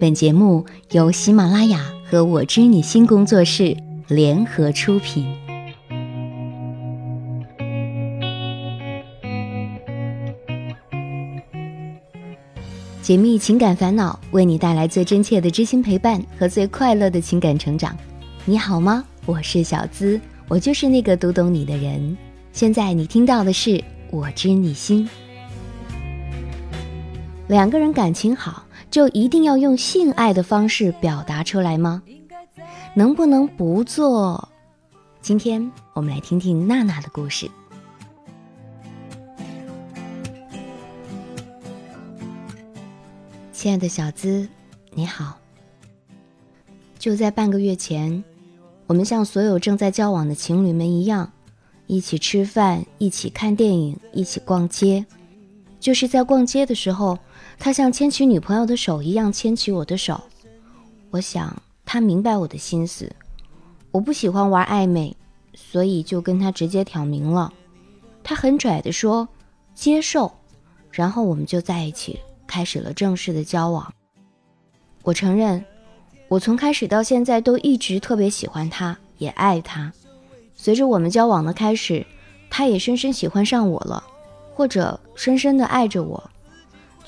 本节目由喜马拉雅和我知你心工作室联合出品。解密情感烦恼，为你带来最真切的知心陪伴和最快乐的情感成长。你好吗？我是小资，我就是那个读懂你的人。现在你听到的是《我知你心》。两个人感情好，就一定要用性爱的方式表达出来吗？能不能不做？今天我们来听听娜娜的故事。亲爱的小资，你好。就在半个月前，我们像所有正在交往的情侣们一样，一起吃饭，一起看电影，一起逛街。就是在逛街的时候。他像牵起女朋友的手一样牵起我的手，我想他明白我的心思。我不喜欢玩暧昧，所以就跟他直接挑明了。他很拽的说接受，然后我们就在一起，开始了正式的交往。我承认，我从开始到现在都一直特别喜欢他，也爱他。随着我们交往的开始，他也深深喜欢上我了，或者深深的爱着我。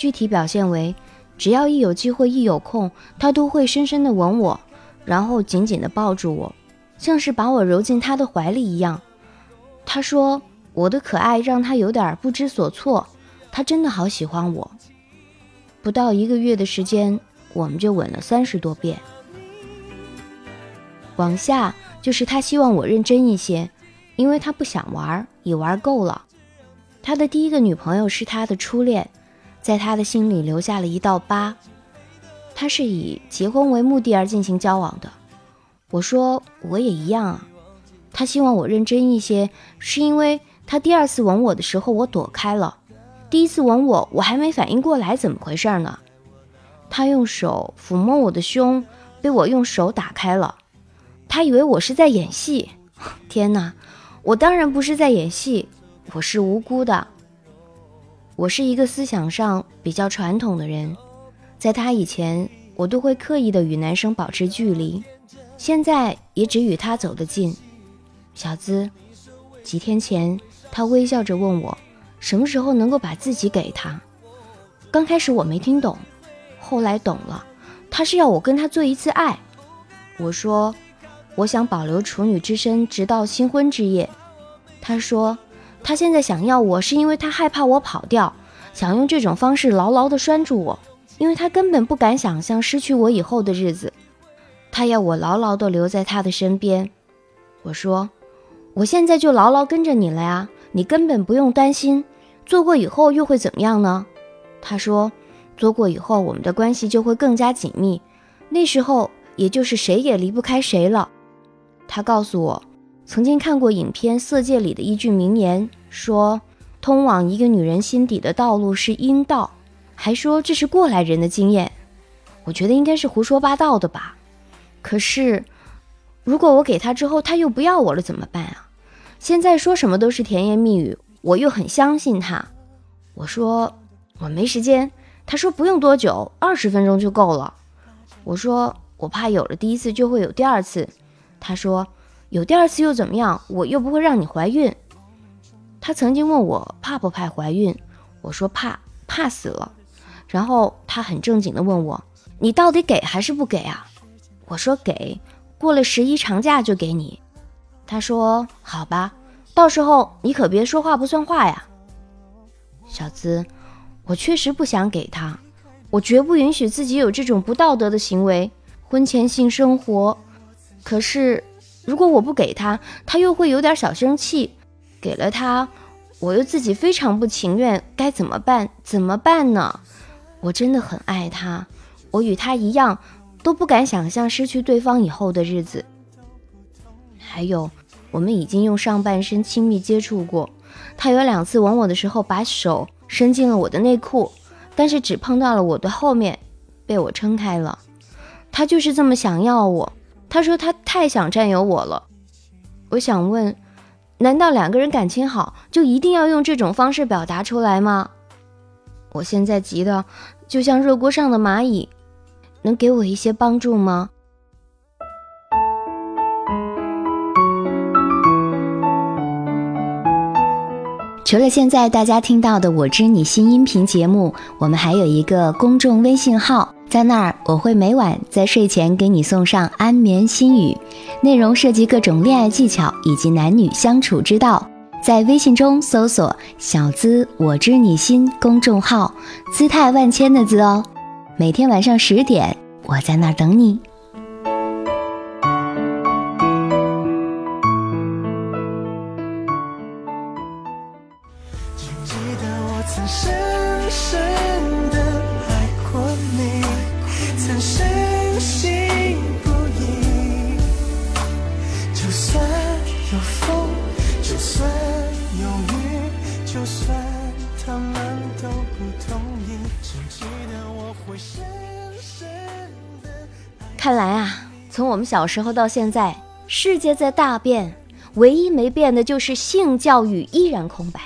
具体表现为，只要一有机会、一有空，他都会深深的吻我，然后紧紧的抱住我，像是把我揉进他的怀里一样。他说我的可爱让他有点不知所措，他真的好喜欢我。不到一个月的时间，我们就吻了三十多遍。往下就是他希望我认真一些，因为他不想玩，也玩够了。他的第一个女朋友是他的初恋。在他的心里留下了一道疤。他是以结婚为目的而进行交往的。我说我也一样啊。他希望我认真一些，是因为他第二次吻我的时候我躲开了，第一次吻我我还没反应过来怎么回事呢。他用手抚摸我的胸，被我用手打开了。他以为我是在演戏。天哪，我当然不是在演戏，我是无辜的。我是一个思想上比较传统的人，在他以前，我都会刻意的与男生保持距离，现在也只与他走得近。小资，几天前他微笑着问我，什么时候能够把自己给他。刚开始我没听懂，后来懂了，他是要我跟他做一次爱。我说，我想保留处女之身，直到新婚之夜。他说。他现在想要我是因为他害怕我跑掉，想用这种方式牢牢地拴住我，因为他根本不敢想象失去我以后的日子。他要我牢牢地留在他的身边。我说，我现在就牢牢跟着你了呀，你根本不用担心。做过以后又会怎么样呢？他说，做过以后我们的关系就会更加紧密，那时候也就是谁也离不开谁了。他告诉我。曾经看过影片《色戒》里的一句名言，说通往一个女人心底的道路是阴道，还说这是过来人的经验。我觉得应该是胡说八道的吧。可是，如果我给他之后他又不要我了怎么办啊？现在说什么都是甜言蜜语，我又很相信他。我说我没时间，他说不用多久，二十分钟就够了。我说我怕有了第一次就会有第二次。他说。有第二次又怎么样？我又不会让你怀孕。他曾经问我怕不怕怀孕，我说怕，怕死了。然后他很正经的问我，你到底给还是不给啊？我说给，过了十一长假就给你。他说好吧，到时候你可别说话不算话呀。小资，我确实不想给他，我绝不允许自己有这种不道德的行为，婚前性生活。可是。如果我不给他，他又会有点小生气；给了他，我又自己非常不情愿，该怎么办？怎么办呢？我真的很爱他，我与他一样，都不敢想象失去对方以后的日子。还有，我们已经用上半身亲密接触过，他有两次吻我的时候，把手伸进了我的内裤，但是只碰到了我的后面，被我撑开了。他就是这么想要我。他说他太想占有我了，我想问，难道两个人感情好就一定要用这种方式表达出来吗？我现在急的就像热锅上的蚂蚁，能给我一些帮助吗？除了现在大家听到的《我知你心》音频节目，我们还有一个公众微信号，在那儿我会每晚在睡前给你送上安眠心语，内容涉及各种恋爱技巧以及男女相处之道。在微信中搜索“小资我知你心”公众号，姿态万千的“资”哦。每天晚上十点，我在那儿等你。看来啊，从我们小时候到现在，世界在大变，唯一没变的就是性教育依然空白。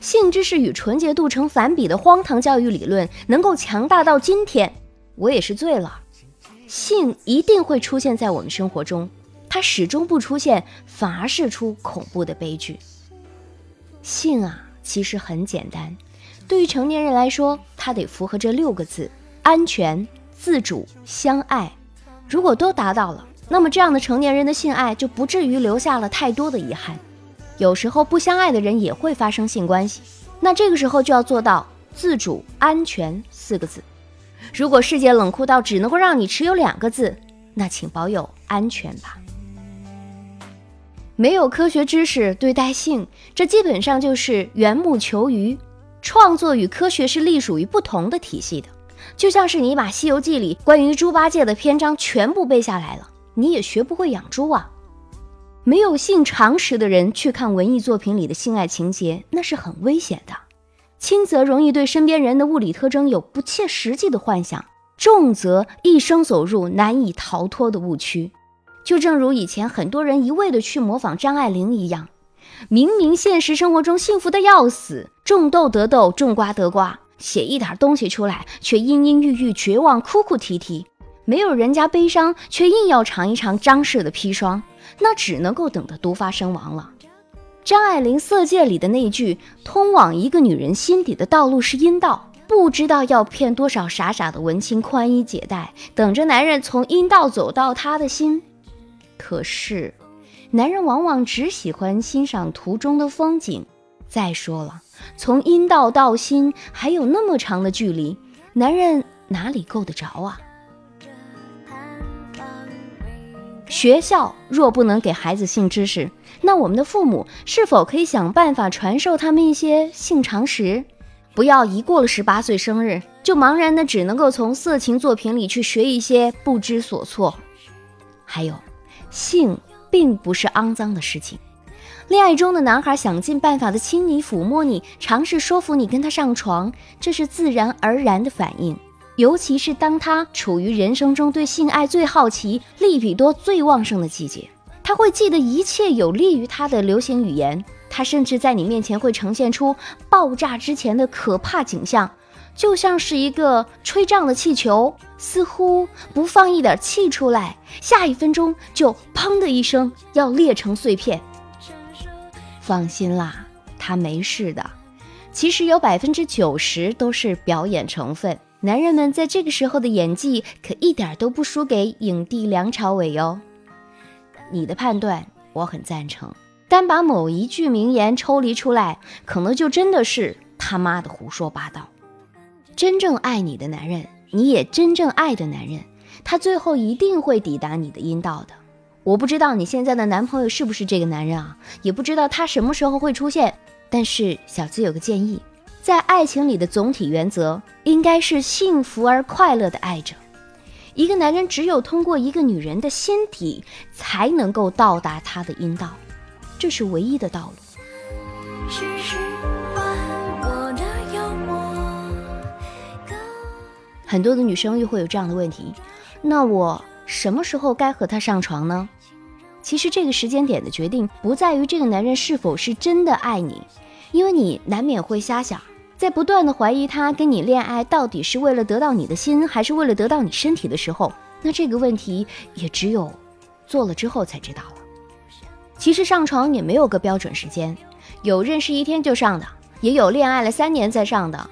性知识与纯洁度成反比的荒唐教育理论能够强大到今天，我也是醉了。性一定会出现在我们生活中，它始终不出现，反而是出恐怖的悲剧。性啊，其实很简单，对于成年人来说，它得符合这六个字：安全、自主、相爱。如果都达到了，那么这样的成年人的性爱就不至于留下了太多的遗憾。有时候不相爱的人也会发生性关系，那这个时候就要做到自主、安全四个字。如果世界冷酷到只能够让你持有两个字，那请保有安全吧。没有科学知识对待性，这基本上就是缘木求鱼。创作与科学是隶属于不同的体系的。就像是你把《西游记》里关于猪八戒的篇章全部背下来了，你也学不会养猪啊。没有性常识的人去看文艺作品里的性爱情节，那是很危险的。轻则容易对身边人的物理特征有不切实际的幻想，重则一生走入难以逃脱的误区。就正如以前很多人一味的去模仿张爱玲一样，明明现实生活中幸福的要死，种豆得豆，种瓜得瓜。写一点东西出来，却阴阴郁郁、绝望、哭哭啼啼；没有人家悲伤，却硬要尝一尝张氏的砒霜，那只能够等着毒发身亡了。张爱玲《色戒》里的那句“通往一个女人心底的道路是阴道”，不知道要骗多少傻傻的文青宽衣解带，等着男人从阴道走到她的心。可是，男人往往只喜欢欣赏途中的风景。再说了。从阴道到心还有那么长的距离，男人哪里够得着啊？学校若不能给孩子性知识，那我们的父母是否可以想办法传授他们一些性常识？不要一过了十八岁生日，就茫然的只能够从色情作品里去学一些不知所措。还有，性并不是肮脏的事情。恋爱中的男孩想尽办法的亲你、抚摸你，尝试说服你跟他上床，这是自然而然的反应。尤其是当他处于人生中对性爱最好奇、利比多最旺盛的季节，他会记得一切有利于他的流行语言。他甚至在你面前会呈现出爆炸之前的可怕景象，就像是一个吹胀的气球，似乎不放一点气出来，下一分钟就砰的一声要裂成碎片。放心啦，他没事的。其实有百分之九十都是表演成分。男人们在这个时候的演技可一点都不输给影帝梁朝伟哟。你的判断我很赞成，单把某一句名言抽离出来，可能就真的是他妈的胡说八道。真正爱你的男人，你也真正爱的男人，他最后一定会抵达你的阴道的。我不知道你现在的男朋友是不是这个男人啊，也不知道他什么时候会出现。但是小资有个建议，在爱情里的总体原则应该是幸福而快乐的爱着。一个男人只有通过一个女人的心底，才能够到达他的阴道，这是唯一的道路。很多的女生又会有这样的问题，那我。什么时候该和他上床呢？其实这个时间点的决定不在于这个男人是否是真的爱你，因为你难免会瞎想，在不断的怀疑他跟你恋爱到底是为了得到你的心，还是为了得到你身体的时候，那这个问题也只有做了之后才知道了。其实上床也没有个标准时间，有认识一天就上的，也有恋爱了三年再上的。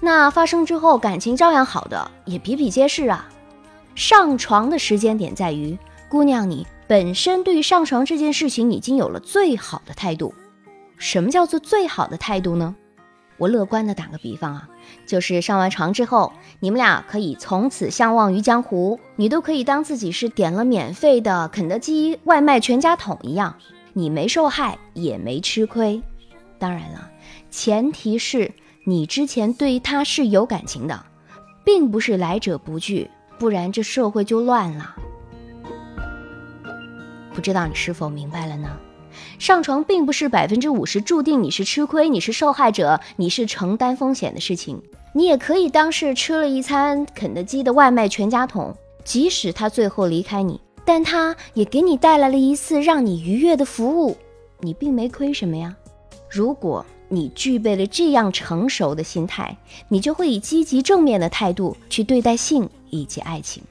那发生之后感情照样好的，也比比皆是啊。上床的时间点在于，姑娘你本身对于上床这件事情已经有了最好的态度。什么叫做最好的态度呢？我乐观的打个比方啊，就是上完床之后，你们俩可以从此相忘于江湖，你都可以当自己是点了免费的肯德基外卖全家桶一样，你没受害也没吃亏。当然了，前提是。你之前对他是有感情的，并不是来者不拒，不然这社会就乱了。不知道你是否明白了呢？上床并不是百分之五十注定你是吃亏，你是受害者，你是承担风险的事情。你也可以当是吃了一餐肯德基的外卖全家桶，即使他最后离开你，但他也给你带来了一次让你愉悦的服务，你并没亏什么呀。如果。你具备了这样成熟的心态，你就会以积极正面的态度去对待性以及爱情。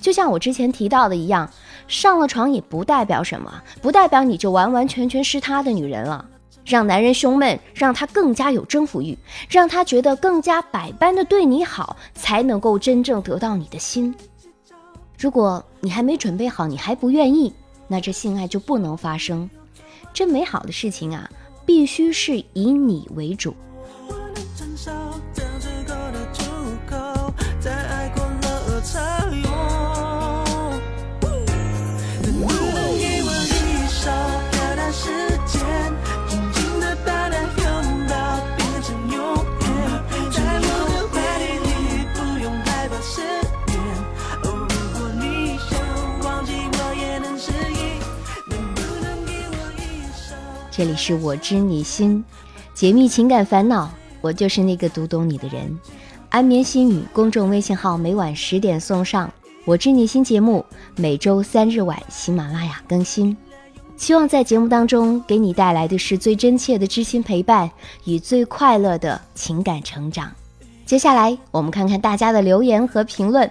就像我之前提到的一样，上了床也不代表什么，不代表你就完完全全是他的女人了。让男人胸闷，让他更加有征服欲，让他觉得更加百般的对你好，才能够真正得到你的心。如果你还没准备好，你还不愿意，那这性爱就不能发生。这美好的事情啊！必须是以你为主。这里是我知你心，解密情感烦恼，我就是那个读懂你的人。安眠心语公众微信号每晚十点送上。我知你心节目每周三日晚喜马拉雅更新，希望在节目当中给你带来的是最真切的知心陪伴与最快乐的情感成长。接下来我们看看大家的留言和评论。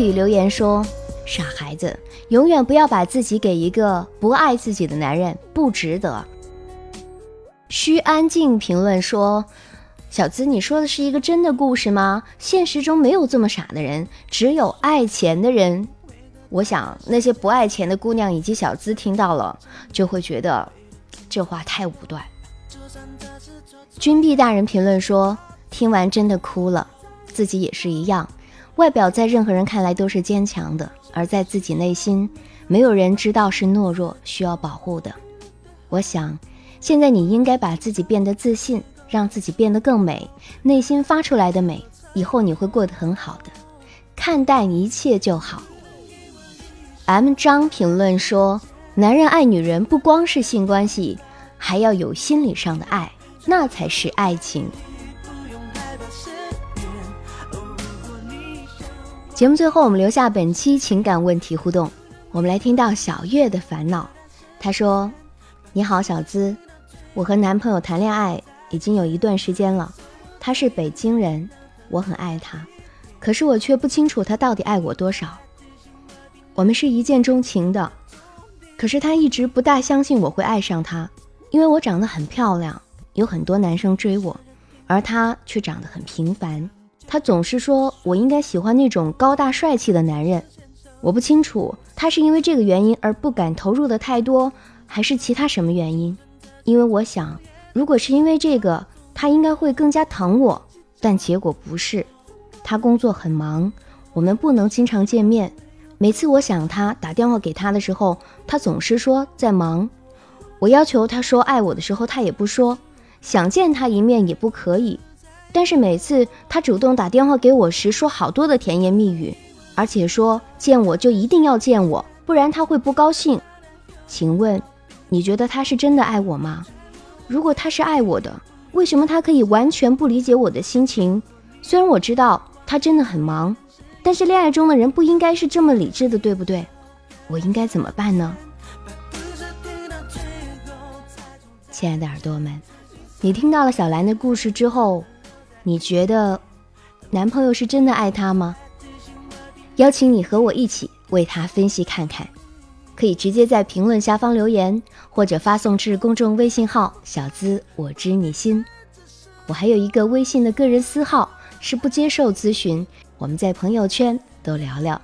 Vicky 留言说：“傻孩子，永远不要把自己给一个不爱自己的男人，不值得。”需安静评论说：“小资，你说的是一个真的故事吗？现实中没有这么傻的人，只有爱钱的人。我想那些不爱钱的姑娘以及小资听到了，就会觉得这话太武断。”君碧大人评论说：“听完真的哭了，自己也是一样。”外表在任何人看来都是坚强的，而在自己内心，没有人知道是懦弱需要保护的。我想，现在你应该把自己变得自信，让自己变得更美，内心发出来的美，以后你会过得很好的。看淡一切就好。M 张评论说：“男人爱女人不光是性关系，还要有心理上的爱，那才是爱情。”节目最后，我们留下本期情感问题互动。我们来听到小月的烦恼。她说：“你好，小资，我和男朋友谈恋爱已经有一段时间了。他是北京人，我很爱他，可是我却不清楚他到底爱我多少。我们是一见钟情的，可是他一直不大相信我会爱上他，因为我长得很漂亮，有很多男生追我，而他却长得很平凡。”他总是说我应该喜欢那种高大帅气的男人，我不清楚他是因为这个原因而不敢投入的太多，还是其他什么原因。因为我想，如果是因为这个，他应该会更加疼我，但结果不是。他工作很忙，我们不能经常见面。每次我想他打电话给他的时候，他总是说在忙。我要求他说爱我的时候，他也不说。想见他一面也不可以。但是每次他主动打电话给我时，说好多的甜言蜜语，而且说见我就一定要见我，不然他会不高兴。请问，你觉得他是真的爱我吗？如果他是爱我的，为什么他可以完全不理解我的心情？虽然我知道他真的很忙，但是恋爱中的人不应该是这么理智的，对不对？我应该怎么办呢？亲爱的耳朵们，你听到了小兰的故事之后。你觉得男朋友是真的爱她吗？邀请你和我一起为他分析看看，可以直接在评论下方留言，或者发送至公众微信号“小资我知你心”。我还有一个微信的个人私号，是不接受咨询，我们在朋友圈都聊聊。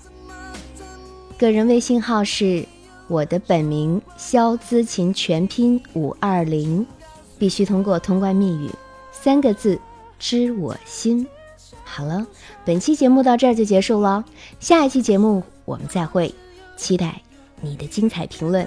个人微信号是我的本名肖姿琴全拼五二零，必须通过通关密语三个字。知我心，好了，本期节目到这儿就结束了，下一期节目我们再会，期待你的精彩评论。